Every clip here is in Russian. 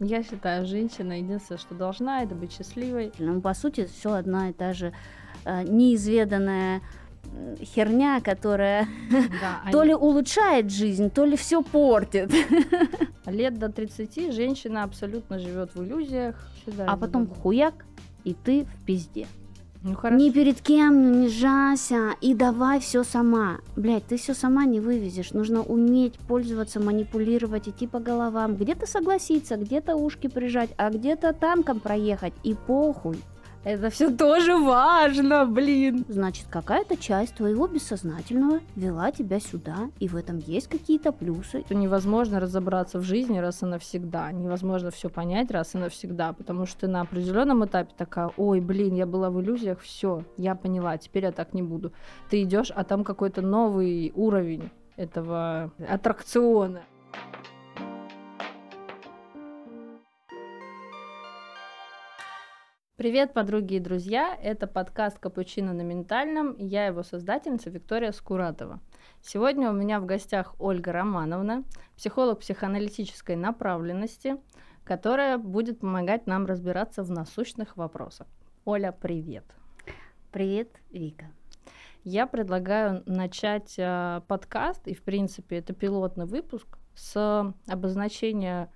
Я считаю, женщина единственное, что должна, это быть счастливой. Ну, по сути, все одна и та же э, неизведанная херня, которая да, то ли улучшает жизнь, то ли все портит. Лет до 30 женщина абсолютно живет в иллюзиях. А потом хуяк, и ты в пизде. Ну. Ни перед кем не жася и давай все сама. Блять, ты все сама не вывезешь. Нужно уметь пользоваться, манипулировать, идти по головам. Где-то согласиться, где-то ушки прижать, а где-то танком проехать. И похуй. Это все тоже важно, блин. Значит, какая-то часть твоего бессознательного вела тебя сюда, и в этом есть какие-то плюсы. Это невозможно разобраться в жизни раз и навсегда. Невозможно все понять раз и навсегда, потому что ты на определенном этапе такая, ой, блин, я была в иллюзиях, все, я поняла, теперь я так не буду. Ты идешь, а там какой-то новый уровень этого аттракциона. Привет, подруги и друзья! Это подкаст «Капучино на ментальном» и я его создательница Виктория Скуратова. Сегодня у меня в гостях Ольга Романовна, психолог психоаналитической направленности, которая будет помогать нам разбираться в насущных вопросах. Оля, привет! Привет, Вика! Я предлагаю начать э, подкаст, и в принципе это пилотный выпуск, с обозначения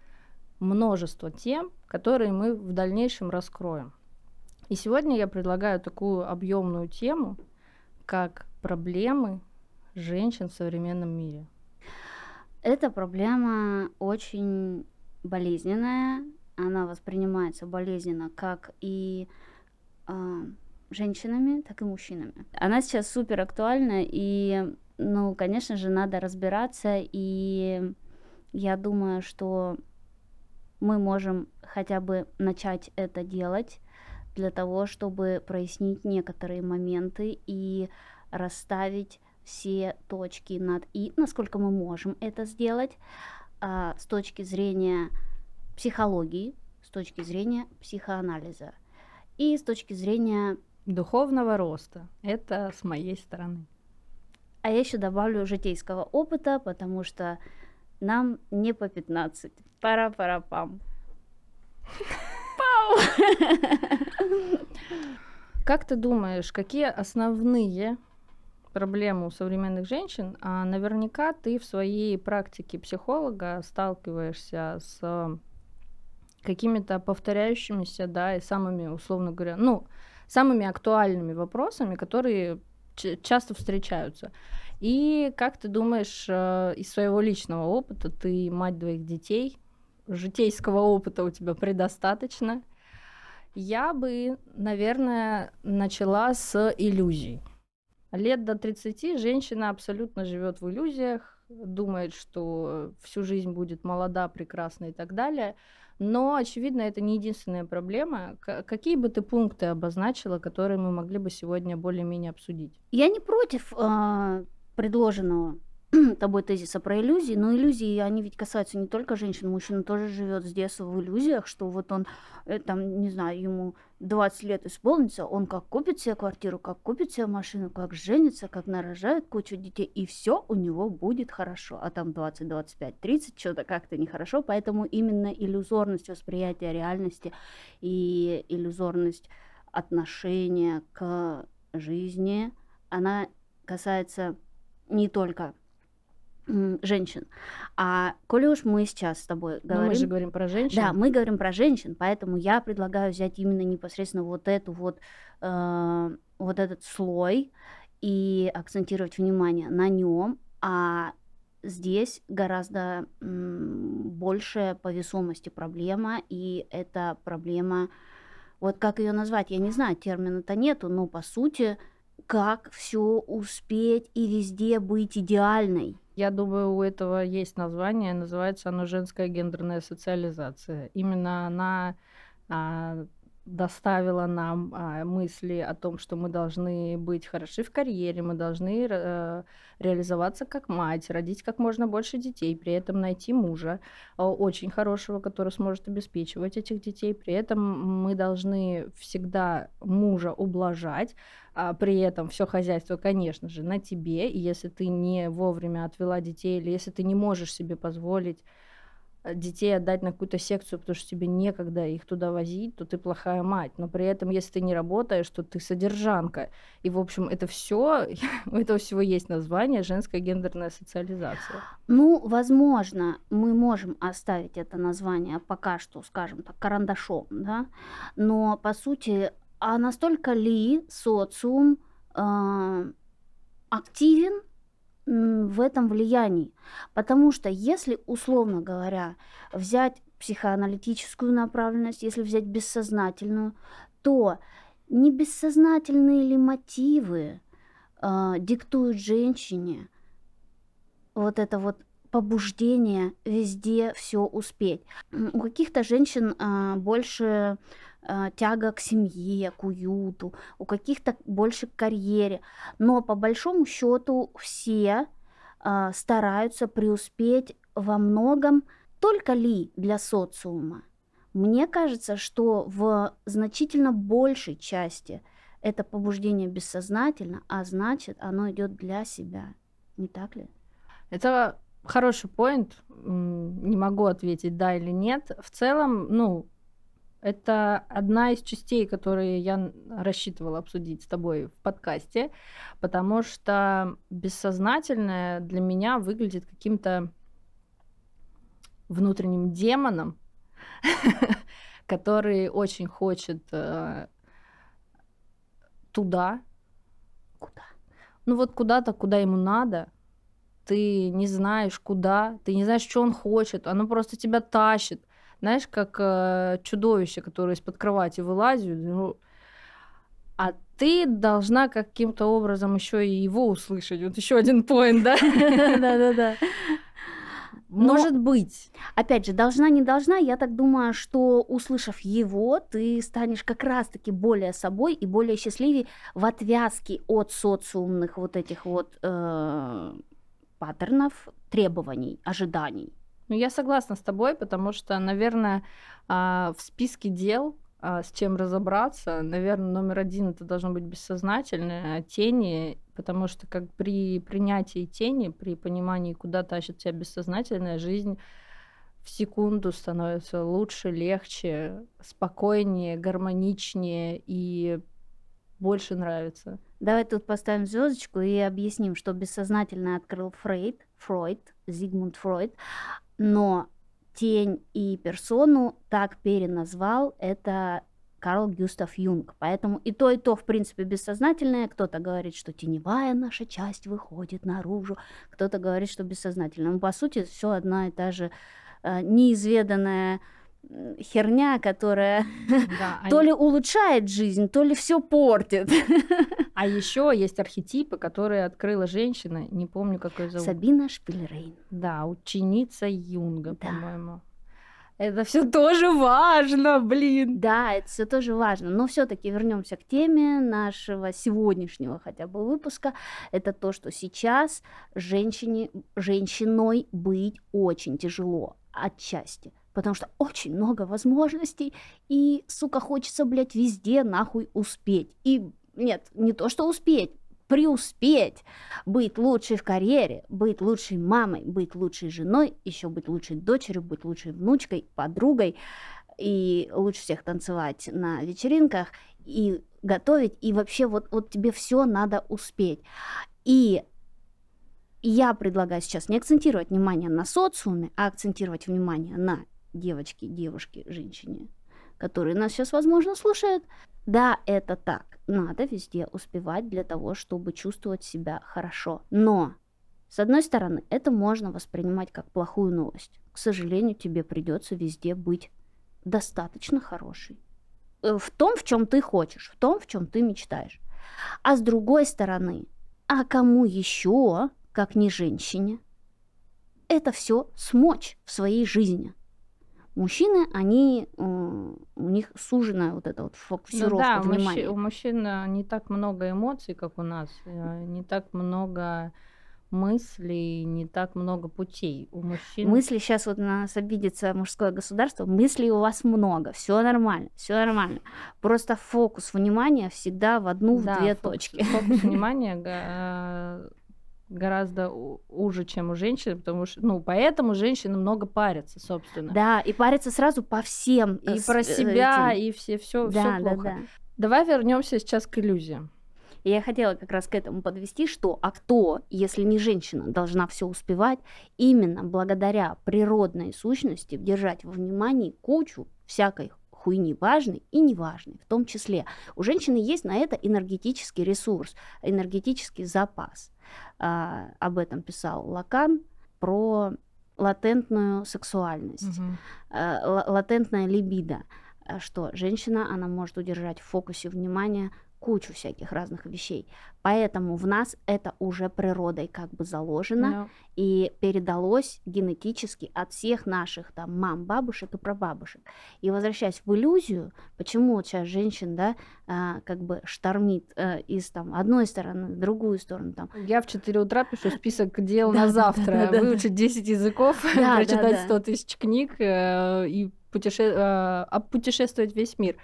множества тем, которые мы в дальнейшем раскроем. И сегодня я предлагаю такую объемную тему, как проблемы женщин в современном мире. Эта проблема очень болезненная, она воспринимается болезненно как и э, женщинами, так и мужчинами. Она сейчас супер актуальна, и, ну, конечно же, надо разбираться, и я думаю, что мы можем хотя бы начать это делать для того, чтобы прояснить некоторые моменты и расставить все точки над «и», насколько мы можем это сделать а, с точки зрения психологии, с точки зрения психоанализа и с точки зрения духовного роста. Это с моей стороны. А я еще добавлю житейского опыта, потому что нам не по 15. Пара-пара-пам. Как ты думаешь, какие основные проблемы у современных женщин? А наверняка ты в своей практике психолога сталкиваешься с какими-то повторяющимися, да, и самыми, условно говоря, ну, самыми актуальными вопросами, которые часто встречаются. И как ты думаешь, э, из своего личного опыта, ты мать двоих детей, житейского опыта у тебя предостаточно, я бы, наверное, начала с иллюзий. Лет до 30 женщина абсолютно живет в иллюзиях, думает, что всю жизнь будет молода, прекрасна и так далее. Но, очевидно, это не единственная проблема. какие бы ты пункты обозначила, которые мы могли бы сегодня более-менее обсудить? Я не против э, предложенного тобой тезиса про иллюзии, но иллюзии, они ведь касаются не только женщин, мужчина тоже живет с детства в иллюзиях, что вот он, э, там, не знаю, ему 20 лет исполнится, он как купит себе квартиру, как купит себе машину, как женится, как нарожает кучу детей, и все у него будет хорошо. А там 20, 25, 30, что-то как-то нехорошо, поэтому именно иллюзорность восприятия реальности и иллюзорность отношения к жизни, она касается не только женщин. А коли уж мы сейчас с тобой говорим... Но мы же говорим про женщин. Да, мы говорим про женщин, поэтому я предлагаю взять именно непосредственно вот эту вот, э, вот этот слой и акцентировать внимание на нем, а здесь гораздо большая по весомости проблема, и это проблема, вот как ее назвать, я не знаю, термина-то нету, но по сути, как все успеть и везде быть идеальной. Я думаю, у этого есть название, называется оно женская гендерная социализация. Именно она а, доставила нам а, мысли о том, что мы должны быть хороши в карьере, мы должны э, реализоваться как мать, родить как можно больше детей, при этом найти мужа э, очень хорошего, который сможет обеспечивать этих детей. При этом мы должны всегда мужа ублажать, а при этом все хозяйство, конечно же, на тебе. И если ты не вовремя отвела детей, или если ты не можешь себе позволить детей отдать на какую-то секцию, потому что тебе некогда их туда возить, то ты плохая мать. Но при этом, если ты не работаешь, то ты содержанка. И, в общем, это все, у этого всего есть название женская гендерная социализация. Ну, возможно, мы можем оставить это название пока что, скажем так, карандашом, да, но по сути, а настолько ли социум э, активен в этом влиянии. Потому что если, условно говоря, взять психоаналитическую направленность, если взять бессознательную, то не бессознательные ли мотивы э, диктуют женщине вот это вот побуждение везде все успеть. У каких-то женщин э, больше тяга к семье, к уюту, у каких-то больше к карьере. Но по большому счету все э, стараются преуспеть во многом только ли для социума. Мне кажется, что в значительно большей части это побуждение бессознательно, а значит, оно идет для себя. Не так ли? Это хороший поинт. Не могу ответить да или нет. В целом, ну, это одна из частей, которые я рассчитывала обсудить с тобой в подкасте, потому что бессознательное для меня выглядит каким-то внутренним демоном, который очень хочет э, туда. Куда? Ну вот куда-то, куда ему надо. Ты не знаешь, куда, ты не знаешь, что он хочет, оно просто тебя тащит знаешь, как э, чудовище, которое из-под кровати вылазит, ну, а ты должна каким-то образом еще и его услышать. Вот еще один поинт, да? Да-да-да. Может быть. Опять же, должна, не должна, я так думаю, что услышав его, ты станешь как раз-таки более собой и более счастливее в отвязке от социумных вот этих вот э, паттернов, требований, ожиданий. Ну, я согласна с тобой, потому что, наверное, а, в списке дел, а, с чем разобраться, наверное, номер один это должно быть бессознательное, тени, потому что как при принятии тени, при понимании, куда тащит тебя бессознательная жизнь, в секунду становится лучше, легче, спокойнее, гармоничнее и больше нравится. Давай тут поставим звездочку и объясним, что бессознательно открыл Фрейд, Фройд, Зигмунд Фройд, но тень и персону так переназвал это Карл Гюстав Юнг. Поэтому и то, и то, в принципе, бессознательное. Кто-то говорит, что теневая наша часть выходит наружу, кто-то говорит, что бессознательное. Но, по сути, все одна и та же э, неизведанная херня, которая да, то а ли улучшает жизнь, то ли все портит. А еще есть архетипы, которые открыла женщина, не помню, какой зовут. Сабина Шпильрейн. Да, ученица Юнга, да. по-моему. Это все тоже важно, блин. Да, это все тоже важно. Но все-таки вернемся к теме нашего сегодняшнего хотя бы выпуска. Это то, что сейчас женщине, женщиной быть очень тяжело отчасти потому что очень много возможностей, и, сука, хочется, блядь, везде нахуй успеть. И нет, не то, что успеть, преуспеть, быть лучшей в карьере, быть лучшей мамой, быть лучшей женой, еще быть лучшей дочерью, быть лучшей внучкой, подругой, и лучше всех танцевать на вечеринках, и готовить, и вообще вот, вот тебе все надо успеть. И я предлагаю сейчас не акцентировать внимание на социуме, а акцентировать внимание на девочке, девушке, женщине, которые нас сейчас, возможно, слушают. Да, это так. Надо везде успевать для того, чтобы чувствовать себя хорошо. Но, с одной стороны, это можно воспринимать как плохую новость. К сожалению, тебе придется везде быть достаточно хорошей. Э, в том, в чем ты хочешь, в том, в чем ты мечтаешь. А с другой стороны, а кому еще, как не женщине, это все смочь в своей жизни? Мужчины, они, у них суженная вот эта вот фокусировка ну, да, внимания. у мужчин э, не так много эмоций, как у нас, э, не так много мыслей, не так много путей у мужчин. Мысли сейчас вот на нас обидится мужское государство, мыслей у вас много, все нормально, все нормально. Просто фокус внимания всегда в одну, да, в две фокус, точки. Фокус внимания гораздо уже, чем у женщин, потому что, ну, поэтому женщины много парятся, собственно. Да, и париться сразу по всем. И э, про э, себя, этим. и все, все, Да, все да, плохо. да. Давай вернемся сейчас к иллюзиям. И я хотела как раз к этому подвести, что а кто, если не женщина, должна все успевать, именно благодаря природной сущности держать во внимании кучу всякой хуйни важной и неважной, в том числе. У женщины есть на это энергетический ресурс, энергетический запас. А, об этом писал Лакан про латентную сексуальность. ла- латентная либидо, э, что женщина, она может удержать в фокусе внимания кучу всяких разных вещей. Поэтому в нас это уже природой как бы заложено Ну, и передалось генетически от всех наших там мам, бабушек и прабабушек. И возвращаясь в иллюзию, почему вот сейчас женщин, да, а, как бы штормит э, из там одной стороны в другую сторону там. Я в 4 утра пишу список дел на завтра. Выучить 10 языков, прочитать да. 100 тысяч книг э, и путеше- э, обпутешествовать весь мир.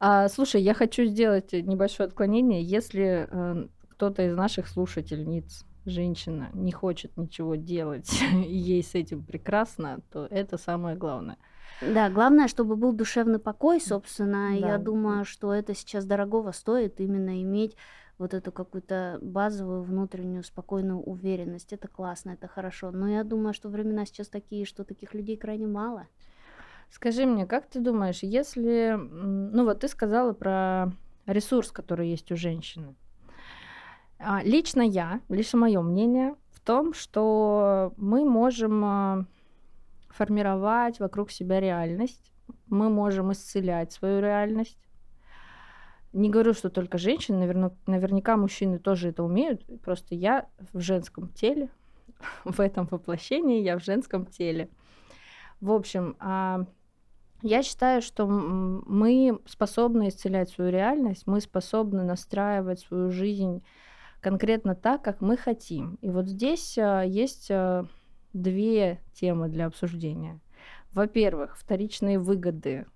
А, слушай, я хочу сделать небольшое отклонение. Если э, кто-то из наших слушательниц, женщина, не хочет ничего делать, и ей с этим прекрасно, то это самое главное. Да, главное, чтобы был душевный покой, собственно. Да. Я думаю, что это сейчас дорогого стоит именно иметь вот эту какую-то базовую внутреннюю спокойную уверенность. Это классно, это хорошо. Но я думаю, что времена сейчас такие, что таких людей крайне мало. Скажи мне, как ты думаешь, если... Ну вот ты сказала про ресурс, который есть у женщины. А, Лично я, лично мое мнение в том, что мы можем а, формировать вокруг себя реальность, мы можем исцелять свою реальность. Не говорю, что только женщины, наверно- наверняка мужчины тоже это умеют, просто я в женском теле, в этом воплощении я в женском теле. В общем, а, я считаю, что мы способны исцелять свою реальность, мы способны настраивать свою жизнь конкретно так, как мы хотим. И вот здесь а, есть а, две темы для обсуждения. Во-первых, вторичные выгоды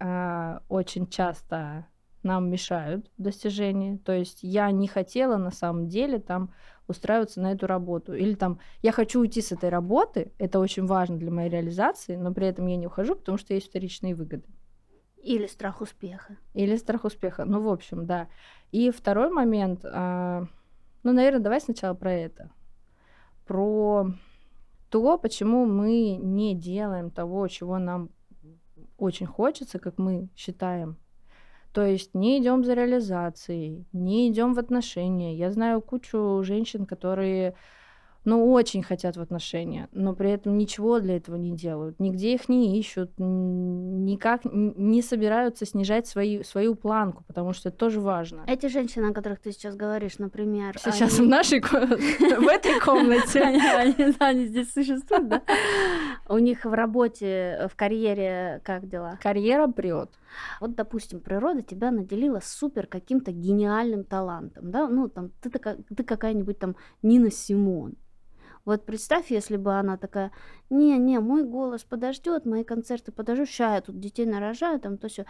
а, очень часто нам мешают в достижении. То есть я не хотела на самом деле там устраиваться на эту работу. Или там я хочу уйти с этой работы, это очень важно для моей реализации, но при этом я не ухожу, потому что есть вторичные выгоды. Или страх успеха. Или страх успеха. Ну, в общем, да. И второй момент, а, ну, наверное, давай сначала про это. Про то, почему мы не делаем того, чего нам очень хочется, как мы считаем. То есть не идем за реализацией, не идем в отношения. Я знаю кучу женщин, которые ну, очень хотят в отношения, но при этом ничего для этого не делают, нигде их не ищут, никак не собираются снижать свои, свою планку, потому что это тоже важно. Эти женщины, о которых ты сейчас говоришь, например... Сейчас в они- нашей ко- в этой комнате. Они здесь существуют, да? У них в работе, в карьере как дела? Карьера прет. Вот, допустим, природа тебя наделила супер каким-то гениальным талантом, да? Ну, там, ты, такая, ты какая-нибудь там Нина Симон. Вот представь, если бы она такая, не-не, мой голос подождет, мои концерты подождут, ща я тут детей нарожаю, там то все.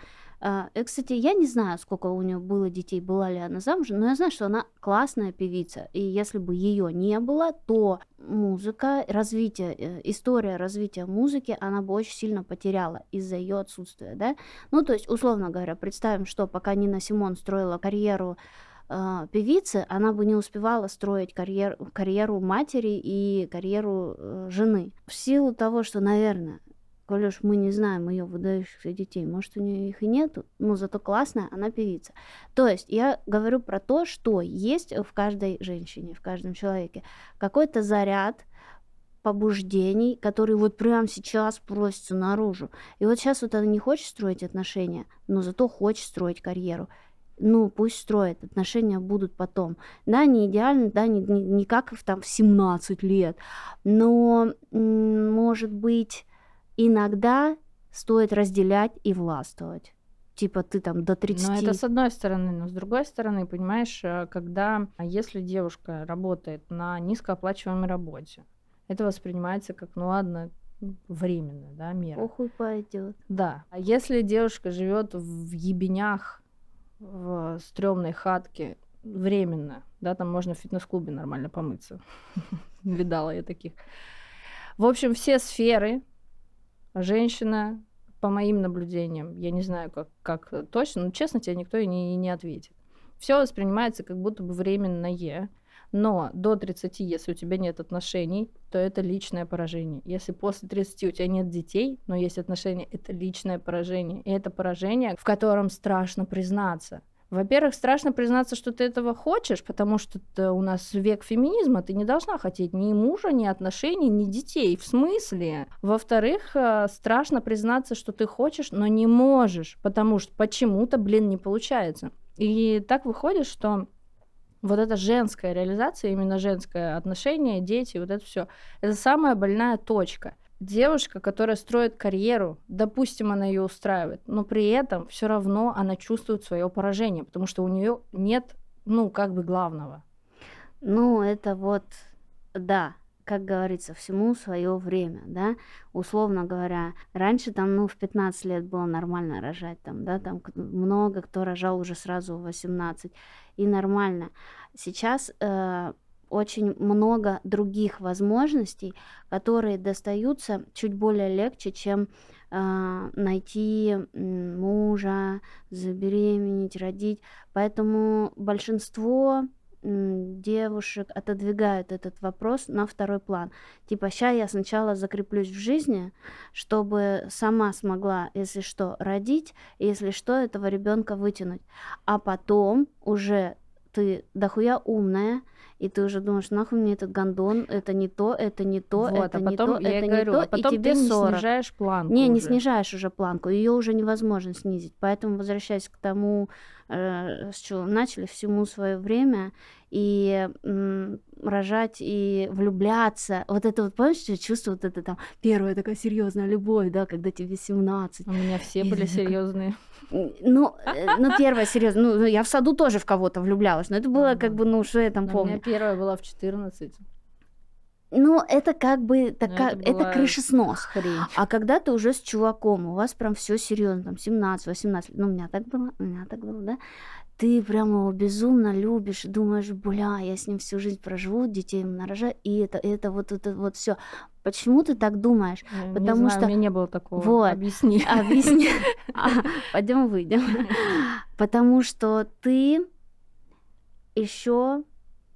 И, кстати, я не знаю, сколько у нее было детей, была ли она замужем, но я знаю, что она классная певица. И если бы ее не было, то музыка, развитие, э, история развития музыки, она бы очень сильно потеряла из-за ее отсутствия, да? Ну, то есть, условно говоря, представим, что пока Нина Симон строила карьеру э, певицы, она бы не успевала строить карьер, карьеру матери и карьеру э, жены. В силу того, что, наверное, коль уж мы не знаем ее выдающихся детей, может, у нее их и нету, но зато классная она певица. То есть я говорю про то, что есть в каждой женщине, в каждом человеке какой-то заряд побуждений, который вот прямо сейчас просится наружу. И вот сейчас вот она не хочет строить отношения, но зато хочет строить карьеру. Ну, пусть строит, отношения будут потом. Да, не идеально, да, не, не, не как в, там в 17 лет, но, может быть, иногда стоит разделять и властвовать. Типа ты там до 30... Но это с одной стороны, но с другой стороны, понимаешь, э, когда, а если девушка работает на низкооплачиваемой работе, это воспринимается как, ну ладно, временно, да, мера. Похуй пойдет. Да. А если девушка живет в ебенях, в стрёмной хатке, временно, да, там можно в фитнес-клубе нормально помыться. Видала я таких. В общем, все сферы женщина, по моим наблюдениям, я не знаю, как, как точно, но честно тебе никто и не, и не ответит. Все воспринимается как будто бы временное, но до 30, если у тебя нет отношений, то это личное поражение. Если после 30 у тебя нет детей, но есть отношения, это личное поражение. И это поражение, в котором страшно признаться. Во-первых, страшно признаться, что ты этого хочешь, потому что у нас век феминизма, ты не должна хотеть ни мужа, ни отношений, ни детей. В смысле? Во-вторых, э, страшно признаться, что ты хочешь, но не можешь, потому что почему-то, блин, не получается. И так выходит, что вот эта женская реализация, именно женское отношение, дети, вот это все, это самая больная точка. Девушка, которая строит карьеру, допустим, она ее устраивает, но при этом все равно она чувствует свое поражение, потому что у нее нет, ну, как бы главного. Ну, это вот, да, как говорится, всему свое время, да, условно говоря, раньше там, ну, в 15 лет было нормально рожать, там, да, там много кто рожал уже сразу в 18, и нормально. Сейчас э, очень много других возможностей, которые достаются чуть более легче, чем э, найти мужа, забеременеть, родить. Поэтому большинство девушек отодвигают этот вопрос на второй план. Типа, ща я сначала закреплюсь в жизни, чтобы сама смогла, если что, родить, если что, этого ребенка вытянуть. А потом уже ты дохуя умная, и ты уже думаешь, нахуй мне этот гондон, это не то, это не то, вот, это а не потом, то, я это не говорю, то, а потом и тебе ты 40. не снижаешь планку Не, не уже. снижаешь уже планку, ее уже невозможно снизить. Поэтому, возвращаясь к тому, э, с чего начали, всему свое время, и м, рожать, и влюбляться. Вот это вот, помнишь, чувство, вот это там, первая такая серьезная любовь, да, когда тебе 17. У меня все И были ты такая, серьезные. Ну, э, ну, первая серьезно, ну, я в саду тоже в кого-то влюблялась, но это было как бы, ну, что я там У меня помню. первая была в 14. Ну, это как бы Но такая, это это крышеснос. хрень. А когда ты уже с чуваком, у вас прям все серьезно, там 17-18, ну, у меня так было, у меня так было, да, ты прямо его безумно любишь, думаешь, бля, я с ним всю жизнь проживу, детей ему нарожаю, и это, это вот это вот все. Почему ты так думаешь? Не Потому знаю, что у меня не было такого. вот, Объясни. объясни. Пойдем выйдем. Потому что ты еще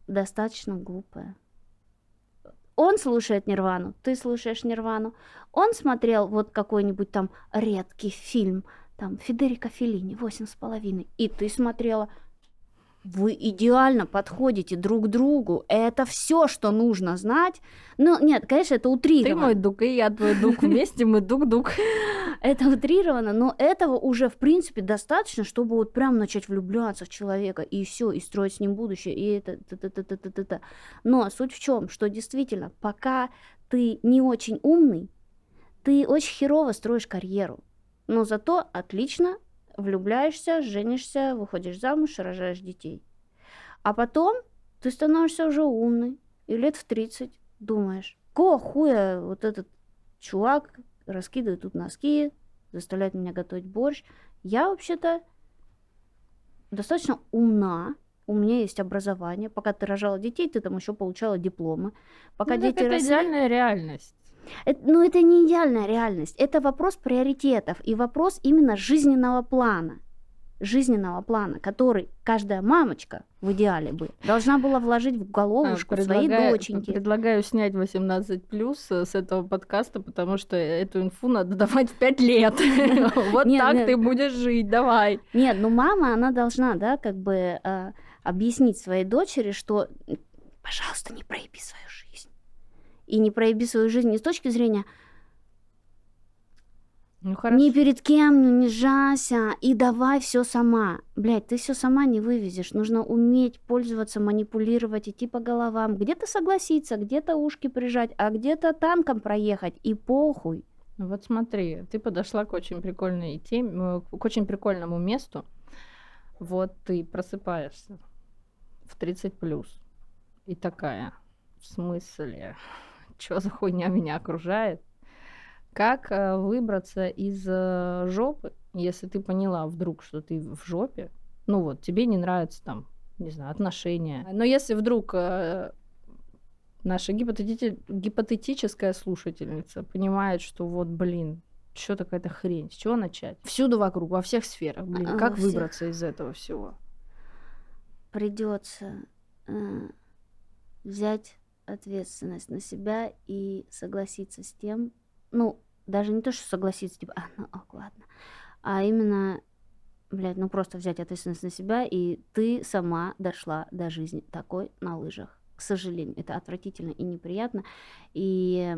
достаточно глупая. Он слушает Нирвану, ты слушаешь Нирвану. Он смотрел вот какой-нибудь там редкий фильм, там Федерико Феллини, восемь с половиной, и ты смотрела. Вы идеально подходите друг к другу. Это все, что нужно знать. Ну, нет, конечно, это Ты утрировано. мой дук, и я твой дук. Вместе мы дук-дук. Это утрировано, но этого уже, в принципе, достаточно, чтобы вот прям начать влюбляться в человека, и все, и строить с ним будущее, и это, т -т -т -т -т -т -т. Но суть в чем, что действительно, пока ты не очень умный, ты очень херово строишь карьеру. Но зато отлично влюбляешься, женишься, выходишь замуж, рожаешь детей. А потом ты становишься уже умный, и лет в 30 думаешь, какого хуя вот этот чувак раскидывает тут носки, заставляет меня готовить борщ. Я вообще-то достаточно умна, у меня есть образование. Пока ты рожала детей, ты там еще получала дипломы. Пока Ну, дети это росли, идеальная реальность. Это, ну, это не идеальная реальность. Это вопрос приоритетов и вопрос именно жизненного плана. Жизненного плана, который каждая мамочка в идеале бы должна была вложить в головушку своей доченьки. Предлагаю снять 18 плюс с этого подкаста, потому что эту инфу надо давать в 5 лет. Вот так ты будешь жить, давай. Нет, ну мама, она должна, да, как бы э, объяснить своей дочери, что, пожалуйста, не проеби свою жизнь. И не проеби свою жизнь не с точки зрения Ну хорошо. ни перед кем не унижайся и давай все сама. Блять, ты все сама не вывезешь. Нужно уметь пользоваться, манипулировать, идти по головам. Где-то согласиться, где-то ушки прижать, а где-то танком проехать. И похуй. Ну Вот смотри, ты подошла к очень прикольной теме, э, к очень прикольному месту. Вот ты просыпаешься в 30 плюс и такая, в смысле, что за хуйня меня окружает? Как э, выбраться из э, жопы, если ты поняла вдруг, что ты в жопе? Ну вот, тебе не нравится там не знаю, отношения. Но если вдруг э, наша гипотети- гипотетическая слушательница понимает, что вот, блин, что такая-то хрень, с чего начать? Всюду вокруг, во всех сферах, блин, А, как всех. выбраться из этого всего? Придется э, взять ответственность на себя и согласиться с тем, ну, даже не то, что согласиться, типа, а, ну, ок, ладно, а именно, блядь, ну просто взять ответственность на себя, и ты сама дошла до жизни такой на лыжах. К сожалению, это отвратительно и неприятно. И...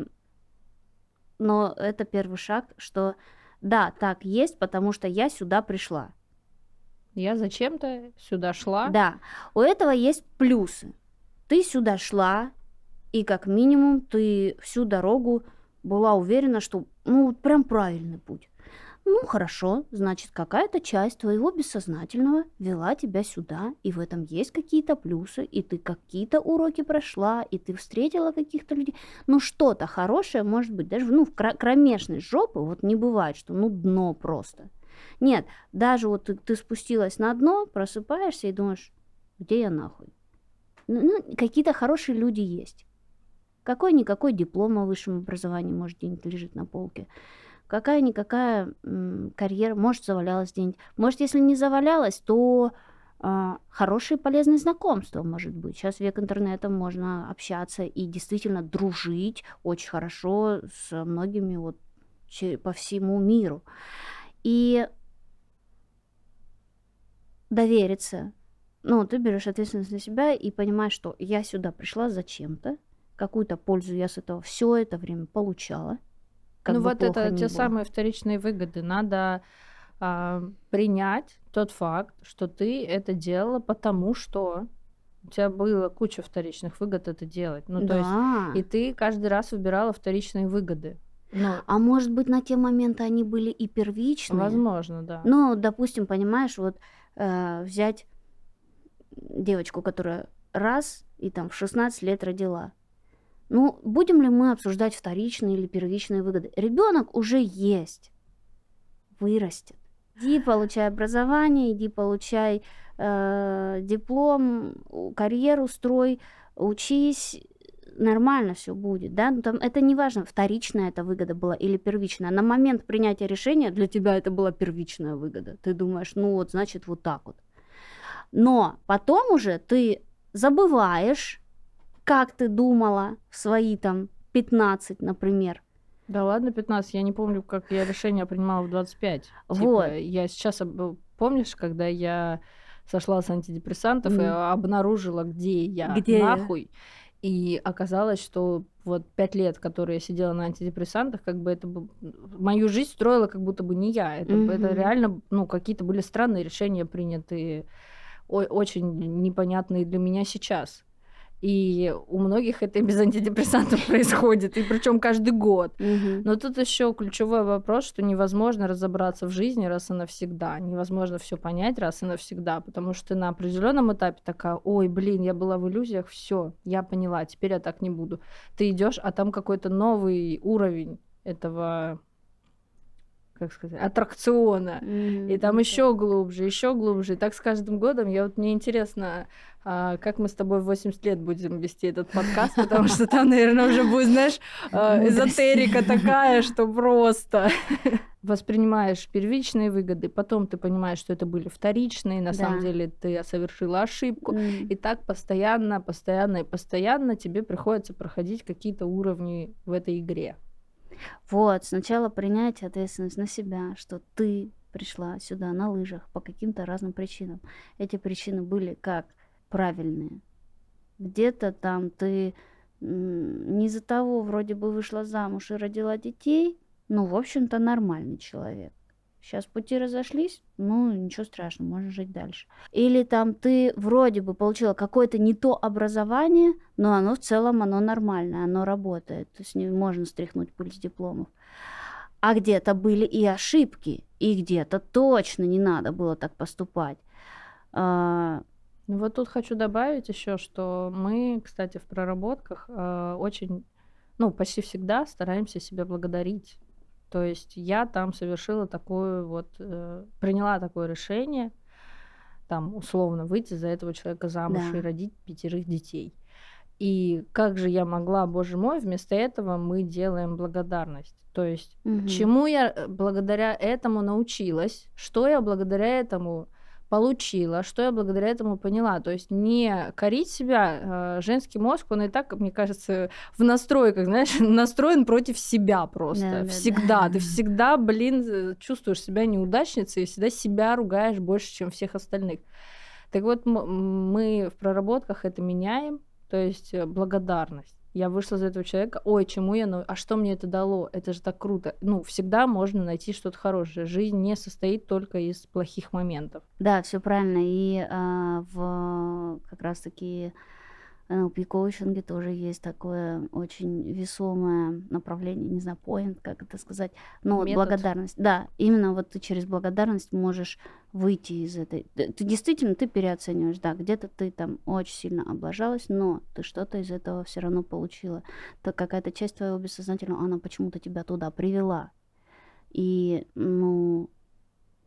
Но это первый шаг, что да, так есть, потому что я сюда пришла. Я зачем-то сюда шла. Да, у этого есть плюсы. Ты сюда шла, и как минимум ты всю дорогу была уверена, что ну прям правильный путь. Ну хорошо, значит какая-то часть твоего бессознательного вела тебя сюда, и в этом есть какие-то плюсы, и ты какие-то уроки прошла, и ты встретила каких-то людей. Ну что-то хорошее может быть, даже ну в кромешной жопы вот не бывает, что ну дно просто. Нет, даже вот ты, ты спустилась на дно, просыпаешься и думаешь, где я нахуй? Ну, ну, какие-то хорошие люди есть. Какой-никакой диплом о высшем образовании, может, где-нибудь лежит на полке. Какая-никакая карьера, может, завалялась где-нибудь. Может, если не завалялась, то а, хорошие полезные знакомства, может быть. Сейчас век интернета можно общаться и действительно дружить очень хорошо с многими вот по всему миру. И довериться. Ну, ты берешь ответственность на себя и понимаешь, что я сюда пришла зачем-то, какую-то пользу я с этого все это время получала. Как ну вот это те было. самые вторичные выгоды. Надо а, принять тот факт, что ты это делала, потому что у тебя было куча вторичных выгод это делать. Ну, то есть, да. и ты каждый раз выбирала вторичные выгоды. Ну, А может быть, на те моменты они были и первичные? возможно, да. Ну, допустим, понимаешь, вот э, взять девочку, которая раз и там в 16 лет родила. Ну, будем ли мы обсуждать вторичные или первичные выгоды? Ребенок уже есть, вырастет. Иди получай образование, иди получай э, диплом, карьеру строй, учись, нормально все будет, да? Ну, там, это не важно, вторичная эта выгода была или первичная. На момент принятия решения для тебя это была первичная выгода. Ты думаешь, ну вот, значит, вот так вот. Но потом уже ты забываешь, как ты думала в свои там 15, например. Да ладно, 15. Я не помню, как я решение принимала в 25. Вот. Типа, я сейчас... Помнишь, когда я сошла с антидепрессантов и Мгм. обнаружила, где я Где я? нахуй, и оказалось, что вот пять лет, которые я сидела на антидепрессантах, как бы это. Мою жизнь строила как будто бы не я. Это, это Мгм. реально, ну, какие-то были странные решения принятые, о- очень непонятные для меня сейчас. И у многих это без антидепрессантов происходит, и причем каждый год. Но тут еще ключевой вопрос, что невозможно разобраться в жизни раз и навсегда. Невозможно все понять раз и навсегда, потому что ты на определенном этапе такая, ой, блин, я была в иллюзиях, все, я поняла, теперь я так не буду. Ты идешь, а там какой-то новый уровень этого, как сказать, аттракциона. Мгм. И там еще глубже, еще глубже. И так с каждым годом. Я вот мне интересно, а, как мы с тобой в 80 лет будем вести этот подкаст, потому что там, наверное, уже будет, знаешь, а, эзотерика такая, что просто воспринимаешь первичные выгоды, потом ты понимаешь, что это были вторичные, на самом Да. деле ты совершила ошибку. М. И так постоянно, постоянно и постоянно тебе приходится проходить какие-то уровни в этой игре. Вот, сначала принять ответственность на себя, что ты пришла сюда на лыжах по каким-то разным причинам. Эти причины были как правильные. Где-то там ты не за того вроде бы вышла замуж и родила детей, ну, в общем-то, нормальный человек. Сейчас пути разошлись, ну, ничего страшного, можно жить дальше. Или там ты вроде бы получила какое-то не то образование, но оно в целом, оно нормальное, оно работает. То есть можно стряхнуть пыль с дипломов. А где-то были и ошибки, и где-то точно не надо было так поступать. Ну вот тут хочу добавить еще, что мы, кстати, в проработках э, очень, ну, почти всегда стараемся себя благодарить. То есть я там совершила такое вот, э, приняла такое решение, там условно выйти за этого человека замуж Да. и родить пятерых детей. И как же я могла, боже мой, вместо этого мы делаем благодарность. То есть, Мгм. чему я э, благодаря этому научилась, что я благодаря этому получила, что я благодаря этому поняла. То есть не корить себя, э, женский мозг, он и так, мне кажется, в настройках, знаешь, настроен против себя просто. Да-да-да. всегда. Ты всегда, блин, чувствуешь себя неудачницей и всегда себя ругаешь больше, чем всех остальных. Так вот, мы в проработках это меняем, то есть э, благодарность. Я вышла за этого человека, ой, чему я, нау- а что мне это дало? Это же так круто. Ну, всегда можно найти что-то хорошее. Жизнь не состоит только из плохих моментов. Да, все правильно. И а, в как раз-таки NLP коучинге тоже есть такое очень весомое направление, не знаю, point, как это сказать, но вот Метод. благодарность. Да, именно вот ты через благодарность можешь выйти из этой. Ты ты действительно ты переоцениваешь, да, где-то ты там очень сильно облажалась, но ты что-то из этого все равно получила. Так какая-то часть твоего бессознательного, она почему-то тебя туда привела. И, ну,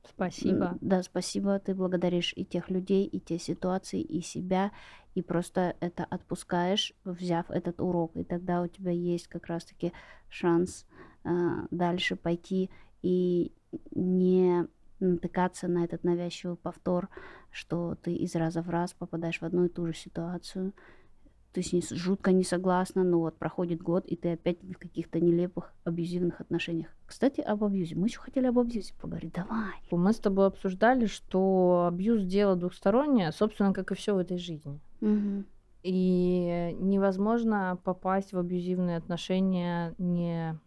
Спасибо. Да, спасибо. Ты благодаришь и тех людей, и те ситуации, и себя, и просто это отпускаешь, взяв этот урок. И тогда у тебя есть как раз-таки шанс а, дальше пойти и не натыкаться на этот навязчивый повтор, что ты из раза в раз попадаешь в одну и ту же ситуацию. Ты с ней жутко не согласна, но вот проходит год, и ты опять в каких-то нелепых абьюзивных отношениях. Кстати, об абьюзе. Мы еще хотели об абьюзе поговорить. Давай. Мы с тобой обсуждали, что абьюз дело двухстороннее, собственно, как и все в этой жизни. Мгм. И невозможно попасть в абьюзивные отношения, не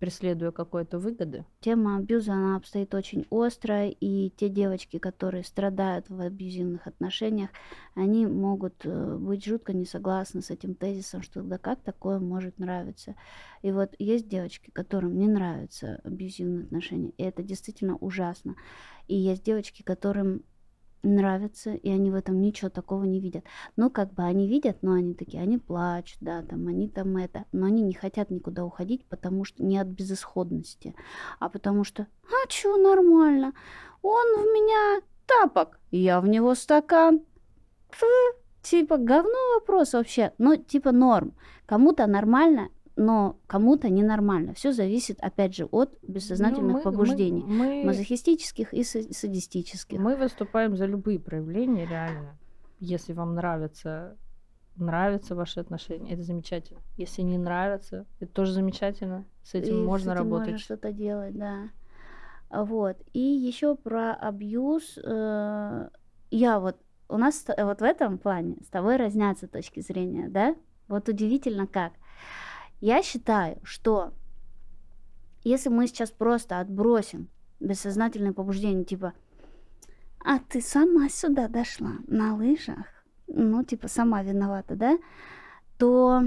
преследуя какой-то выгоды. Тема абьюза, она обстоит очень остро, и те девочки, которые страдают в абьюзивных отношениях, они могут э, быть жутко не согласны с этим тезисом, что да как такое может нравиться. И вот есть девочки, которым не нравятся абьюзивные отношения, и это действительно ужасно. И есть девочки, которым нравится, и они в этом ничего такого не видят. Ну, как бы они видят, но они такие, они плачут, да, там, они там это, но они не хотят никуда уходить, потому что не от безысходности, а потому что, а чё, нормально, он в меня тапок, я в него стакан. Фу, типа, говно вопрос вообще, но типа норм. Кому-то нормально, но кому-то ненормально. Все зависит, опять же, от бессознательных Ну, мы- мы- побуждений. Мы, Мазохистических и са- садистических. мы выступаем за любые проявления, реально. Если вам нравится, нравятся ваши отношения, это замечательно. Если не нравится, это тоже замечательно. С этим И можно с этим работать. можно что-то делать, да. А Вот. И еще про абьюз. э, Я вот у нас вот в этом плане с тобой разнятся точки зрения, да? Вот удивительно как. Я считаю, что если мы сейчас просто отбросим бессознательные побуждения, типа, а ты сама сюда дошла на лыжах, ну, типа, сама виновата, да, то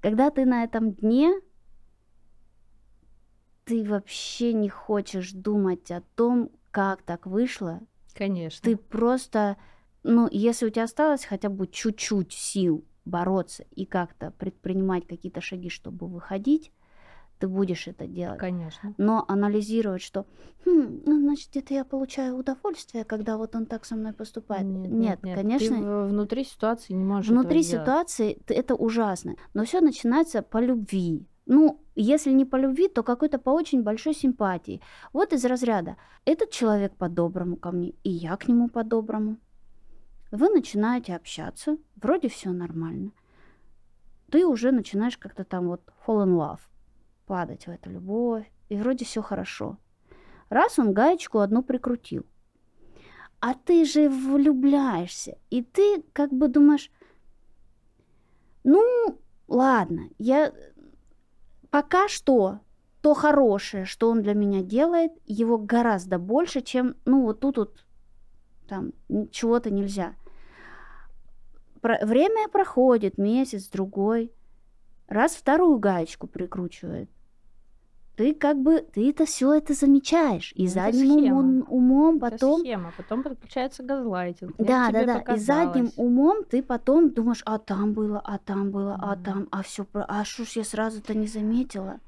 когда ты на этом дне, ты вообще не хочешь думать о том, как так вышло. Конечно. Ты просто, ну, если у тебя осталось хотя бы чуть-чуть сил бороться и как-то предпринимать какие-то шаги, чтобы выходить, ты будешь это делать. Конечно. Но анализировать, что, «Хм, ну, значит, где-то я получаю удовольствие, когда вот он так со мной поступает. Нет, конечно, Ты внутри ситуации не можешь Внутри ситуации т- это ужасно. Но все начинается по любви. Ну, если не по любви, то какой-то по очень большой симпатии. Вот из разряда. Этот человек по-доброму ко мне, и я к нему по-доброму. Вы начинаете общаться, вроде все нормально. Ты уже начинаешь как-то там вот fall in love, падать в эту любовь, и вроде все хорошо. Раз он гаечку одну прикрутил, а ты же влюбляешься, и ты как бы думаешь, ну, ладно, я пока что то хорошее, что он для меня делает, его гораздо больше, чем, ну, вот тут вот там чего-то нельзя. Про- время проходит, месяц, другой, раз вторую гаечку прикручивает. Ты как бы, ты это все это замечаешь. И Ну, это задним умом, умом Это потом схема. Потом подключается газлайтинг. Это да, да, да. И задним показалось. умом ты потом думаешь, а там было, а там было, а Мгм. там, а все, а что ж я сразу-то не заметила.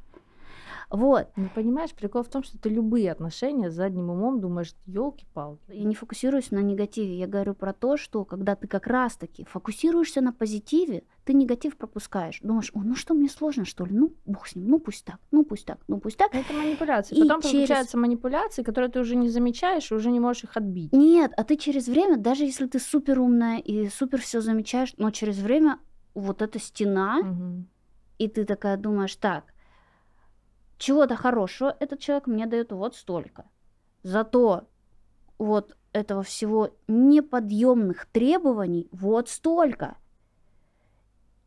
Вот. Ну, понимаешь, прикол в том, что ты любые отношения с задним умом думаешь, елки-палки. Я не фокусируюсь на негативе, я говорю про то, что когда ты как раз-таки фокусируешься на позитиве, ты негатив пропускаешь. Думаешь, о, ну что, мне сложно, что ли? Ну, бог с ним, ну пусть так, ну пусть так, ну пусть так. Это манипуляции. И Потом через- получаются манипуляции, которые ты уже не замечаешь и уже не можешь их отбить. Нет, а ты через время, даже если ты супер умная и супер все замечаешь, но через время вот эта стена, Мгм. и ты такая думаешь, так, чего-то хорошего этот человек мне дает вот столько. Зато вот этого всего неподъемных требований вот столько.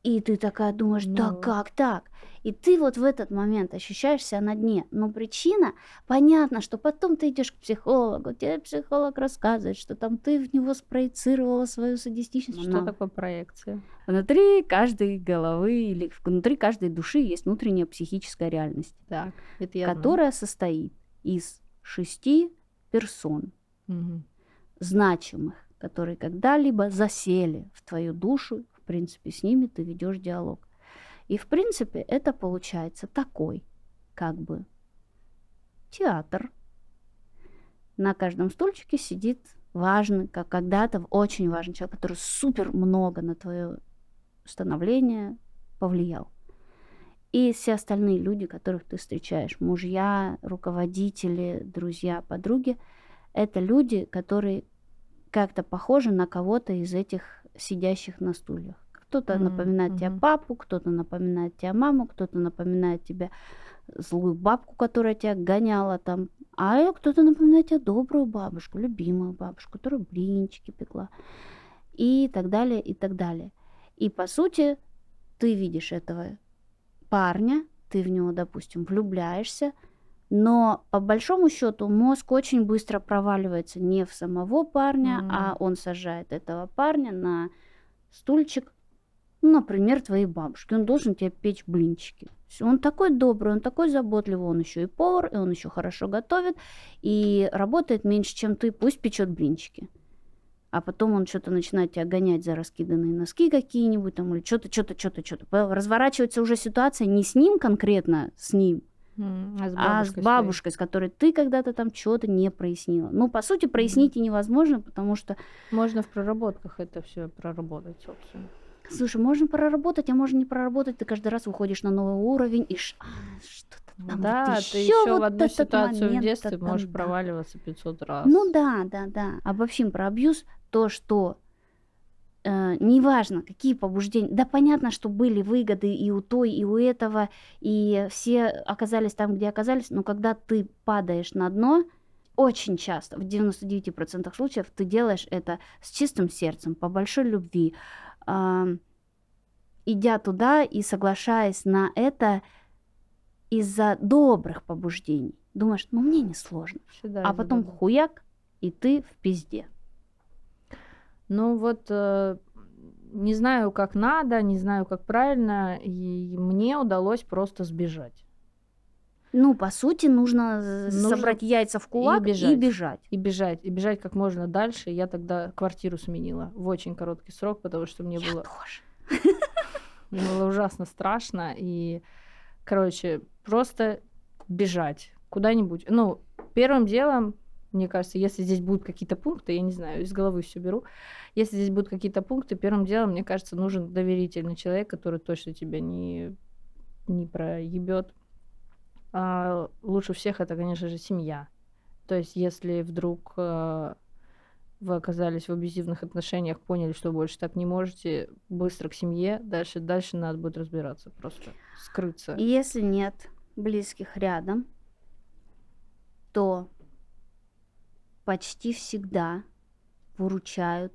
И ты такая думаешь, да Ну. как так? И ты вот в этот момент ощущаешь себя на дне. Но причина, понятно, что потом ты идешь к психологу, тебе психолог рассказывает, что там ты в него спроецировала свою садистичность. Что Но такое проекция? Внутри каждой головы или внутри каждой души есть внутренняя психическая реальность, Так, это я знаю. которая состоит из шести персон Мгм. значимых, которые когда-либо засели в твою душу. Принципе, с ними ты ведешь диалог. И в принципе это получается такой, как бы театр. На каждом стульчике сидит важный, как когда-то очень важный человек, который супер много на твое становление повлиял. И все остальные люди, которых ты встречаешь, мужья, руководители, друзья, подруги, это люди, которые как-то похожи на кого-то из этих сидящих на стульях. Кто-то М, напоминает тебя мгм. папу, кто-то напоминает тебя маму, кто-то напоминает тебя злую бабку, которая тебя гоняла там, а кто-то напоминает тебе добрую бабушку, любимую бабушку, которая блинчики пекла, и так далее, и так далее. И по сути ты видишь этого парня, ты в него, допустим, влюбляешься, но по большому счету мозг очень быстро проваливается не в самого парня, М. а он сажает этого парня на стульчик, ну, например, твоей бабушки. Он должен тебе печь блинчики. Он такой добрый, он такой заботливый, он еще и повар, и он еще хорошо готовит, и работает меньше, чем ты, пусть печет блинчики. А потом он что-то начинает тебя гонять за раскиданные носки какие-нибудь там, или что-то, что-то, что-то, что-то. Разворачивается уже ситуация не с ним конкретно, с ним, А с а с бабушкой своей. бабушкой, с которой ты когда-то там что-то не прояснила. Ну, по сути, прояснить и невозможно, потому что, Можно в проработках это все проработать, собственно. слушай, можно проработать, а можно не проработать. Ты каждый раз выходишь на новый уровень и ш- а, что-то там да, вот ты еще вот в одну ситуацию в момент, детстве это можешь да. проваливаться 500 раз. Ну да, да, да. Обобщим про абьюз то, что неважно, какие побуждения. Да, понятно, что были выгоды и у той, и у этого, и все оказались там, где оказались, но когда ты падаешь на дно, очень часто, в 99% случаев, ты делаешь это с чистым сердцем, по большой любви, ам, идя туда и соглашаясь на это из-за добрых побуждений. Думаешь, ну мне не сложно. Всегда А потом добра. хуяк, и ты в пизде. Ну вот, э, не знаю, как надо, не знаю, как правильно, и мне удалось просто сбежать. Ну, по сути, нужно, Нужно собрать яйца в кулак и бежать. бежать. И бежать, и бежать как можно дальше. Я тогда квартиру сменила в очень короткий срок, потому что мне Я было, тоже. мне было ужасно страшно. И, короче, просто бежать куда-нибудь. Ну, первым делом, мне кажется, если здесь будут какие-то пункты, я не знаю, из головы все беру. Если здесь будут какие-то пункты, первым делом, мне кажется, нужен доверительный человек, который точно тебя не, не проебет. А лучше всех это, конечно же, семья. То есть, если вдруг э, вы оказались в абьюзивных отношениях, поняли, что больше так не можете, быстро к семье, дальше, дальше надо будет разбираться, просто скрыться. И Если нет близких рядом, то почти всегда выручают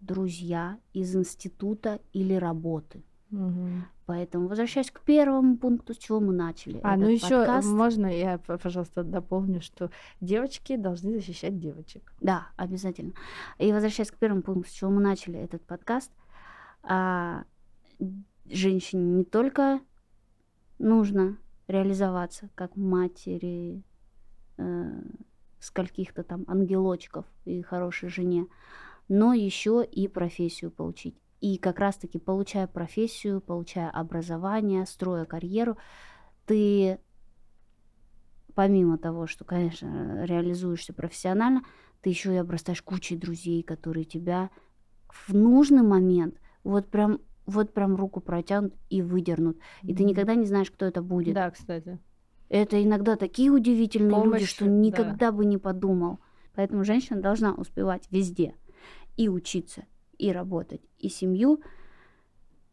друзья из института или работы. Мгм. Поэтому, возвращаясь к первому пункту, с чего мы начали. А, ну еще подкаст. можно я, пожалуйста, дополню, что девочки должны защищать девочек. Да, обязательно. И возвращаясь к первому пункту, с чего мы начали этот подкаст, а, женщине не только нужно реализоваться как матери э, скольких-то там ангелочков и хорошей жене, но еще и профессию получить. И как раз-таки получая профессию, получая образование, строя карьеру, ты помимо того, что, конечно, реализуешься профессионально, ты еще и обрастаешь кучей друзей, которые тебя в нужный момент вот прям вот прям руку протянут и выдернут. И ты Мгм. никогда не знаешь, кто это будет. Да, кстати. Это иногда такие удивительные люди, Помощь, что да. никогда бы не подумал. Поэтому женщина должна успевать везде. И учиться, и работать, и семью,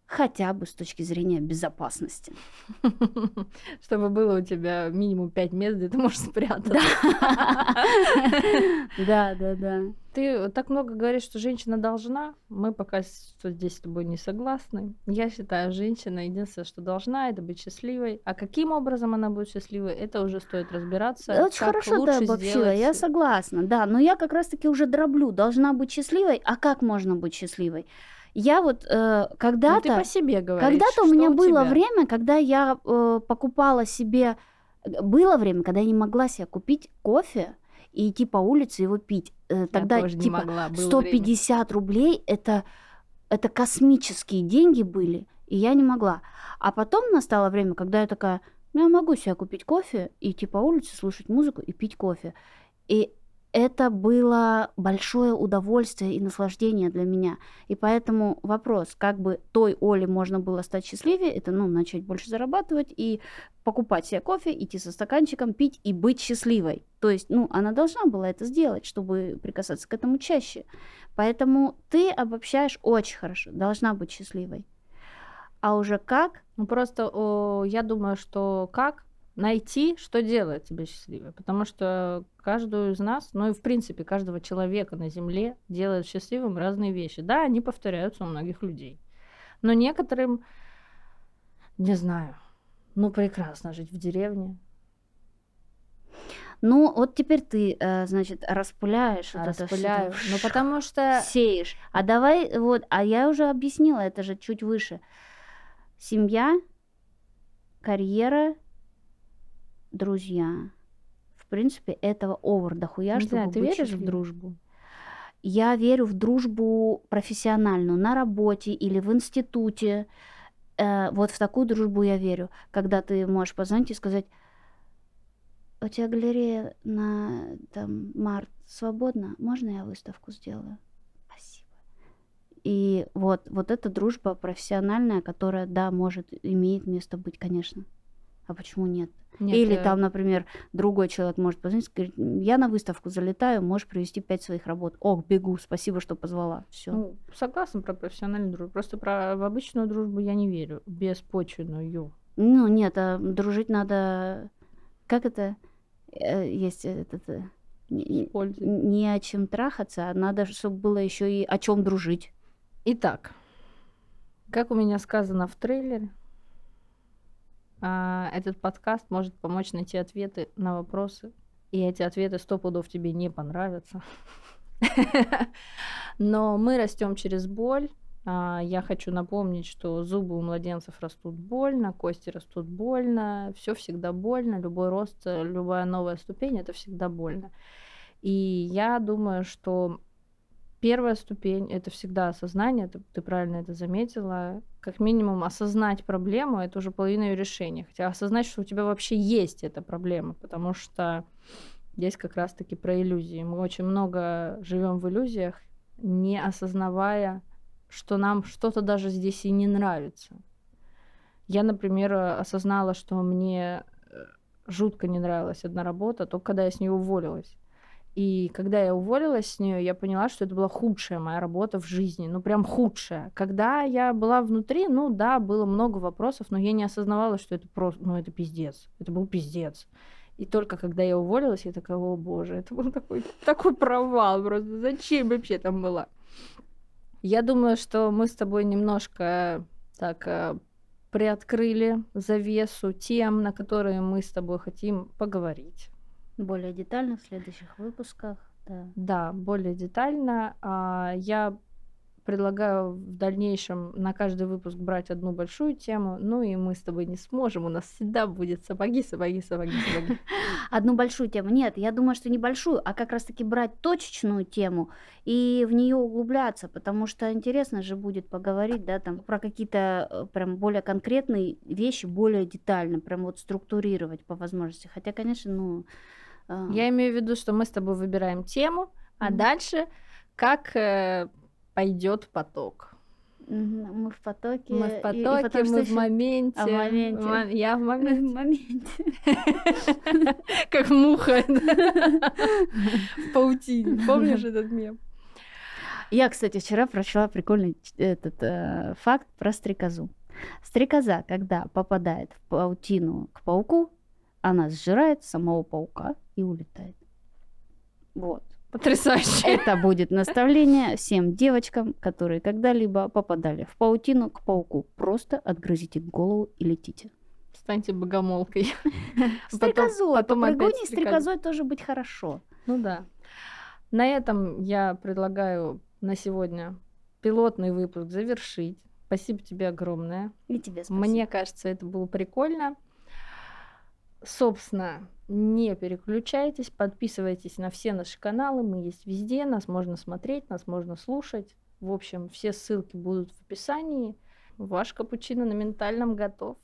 хотя бы с точки зрения безопасности. Чтобы было у тебя минимум пять мест, где ты можешь спрятаться. Да, да, да. Ты так много говоришь, что женщина должна. Мы пока что здесь с тобой не согласны. Я считаю, женщина единственное, что должна, это быть счастливой. А каким образом она будет счастливой, это уже стоит разбираться. Очень хорошо ты обобщила, я согласна, да. Но я как раз-таки уже дроблю. Должна быть счастливой. А как можно быть счастливой? Я вот э, Ну, ты когда-то... по себе говоришь. Когда-то у меня было тебя? время, когда я э, покупала себе... э, Было время, когда я не могла себе купить кофе и идти по улице его пить. Э, Я Тогда не типа могла, было 150 рублей это, это космические деньги были, и я не могла. А потом настало время, когда я такая, ну я могу себе купить кофе, и идти по улице, слушать музыку и пить кофе. И это было большое удовольствие и наслаждение для меня. И поэтому вопрос, как бы той Оле можно было стать счастливее, это, ну, начать больше зарабатывать и покупать себе кофе, идти со стаканчиком, пить и быть счастливой. То есть, ну, она должна была это сделать, чтобы прикасаться к этому чаще. Поэтому ты обобщаешь очень хорошо, должна быть счастливой. А уже как? Ну просто о, я думаю, что как найти, что делает тебя счастливой. Потому что каждую из нас, ну и в принципе каждого человека на Земле делают счастливым разные вещи. Да, они повторяются у многих людей. Но некоторым, не знаю, ну прекрасно жить в деревне. Ну, вот теперь ты, э, значит, распыляешь вот это Распыляю. там, Ну потому что сеешь. А давай вот, а я уже объяснила, это же чуть выше. Семья, карьера, друзья. В принципе, этого овер дохуя, не чтобы знаю, ты быть веришь в дружбу? Я верю в дружбу профессиональную на работе или в институте. Э, вот в такую дружбу я верю, когда ты можешь позвонить и сказать, у тебя галерея на там, март свободна, можно я выставку сделаю? Спасибо. И вот, вот эта дружба профессиональная, которая, да, может, имеет место быть, конечно. А почему нет? Нет, Или э, там, например, другой человек может позвонить и сказать, я на выставку залетаю, можешь привезти пять своих работ. Ох, бегу, спасибо, что позвала. Все. Ну, согласна про профессиональную дружбу. Просто про в обычную дружбу я не верю. Беспочвенную. Ну, нет, а дружить надо... Как это? Э, Есть этот... э, не- о чем трахаться, а надо, чтобы было еще и о чем дружить. Итак, как у меня сказано в трейлере, этот подкаст может помочь найти ответы на вопросы, и эти ответы сто пудов тебе не понравятся. Но мы растем через боль. А, Я хочу напомнить, что зубы у младенцев растут больно, кости растут больно, все всегда больно, любой рост, э, любая новая ступень это всегда больно. И я думаю, что первая ступень это всегда осознание, ты, ты правильно это заметила. Как минимум осознать проблему это уже половина ее решения. Хотя осознать, что у тебя вообще есть эта проблема, потому что здесь как раз-таки про иллюзии. Мы очень много живем в иллюзиях, не осознавая, что нам что-то даже здесь и не нравится. Я, например, осознала, что мне э, жутко не нравилась одна работа, только когда я с нее уволилась. И когда я уволилась с нее, я поняла, что это была худшая моя работа в жизни, ну прям худшая. Когда я была внутри, ну да, было много вопросов, но я не осознавала, что это просто, ну это пиздец, это был пиздец. И только когда я уволилась, я такая, о боже, это был такой, такой провал просто, зачем вообще там была? Я думаю, что мы с тобой немножко так э, приоткрыли завесу тем, на которые мы с тобой хотим поговорить. Более детально в следующих выпусках. Да. Да, более детально. А, Я предлагаю в дальнейшем на каждый выпуск брать одну большую тему. Ну и мы с тобой не сможем. У нас всегда будет сапоги, сапоги, сапоги, сапоги. Одну большую тему. Нет, я думаю, что не большую, а как раз-таки брать точечную тему и в нее углубляться, потому что интересно же будет поговорить, да, там про какие-то э, прям более конкретные вещи, более детально, прям вот структурировать по возможности. Хотя, конечно, ну... э, Я имею в виду, что мы с тобой выбираем тему, а Мгм. дальше как э, пойдет поток. мы в потоке. Мы в и- и потоке, потом мы в моменте. А в моменте. Мо- Я в Мы в моменте. моменте. Как муха в паутине. Помнишь этот мем? Я, кстати, вчера прочла прикольный этот э, факт про стрекозу. Стрекоза, когда попадает в паутину к пауку, она сжирает самого паука и улетает. Вот. Потрясающе. Это будет наставление всем девочкам, которые когда-либо попадали в паутину к пауку. Просто отгрызите голову и летите. Станьте богомолкой. Стрекозой. потом Попрыгуни стрекозой. стрекозой тоже быть хорошо. Ну да. На этом я предлагаю на сегодня пилотный выпуск завершить. Спасибо тебе огромное. И тебе спасибо. Мне кажется, это было прикольно. Собственно, не переключайтесь, подписывайтесь на все наши каналы, мы есть везде, нас можно смотреть, нас можно слушать. В общем, все ссылки будут в описании. Ваш капучино на ментальном готов.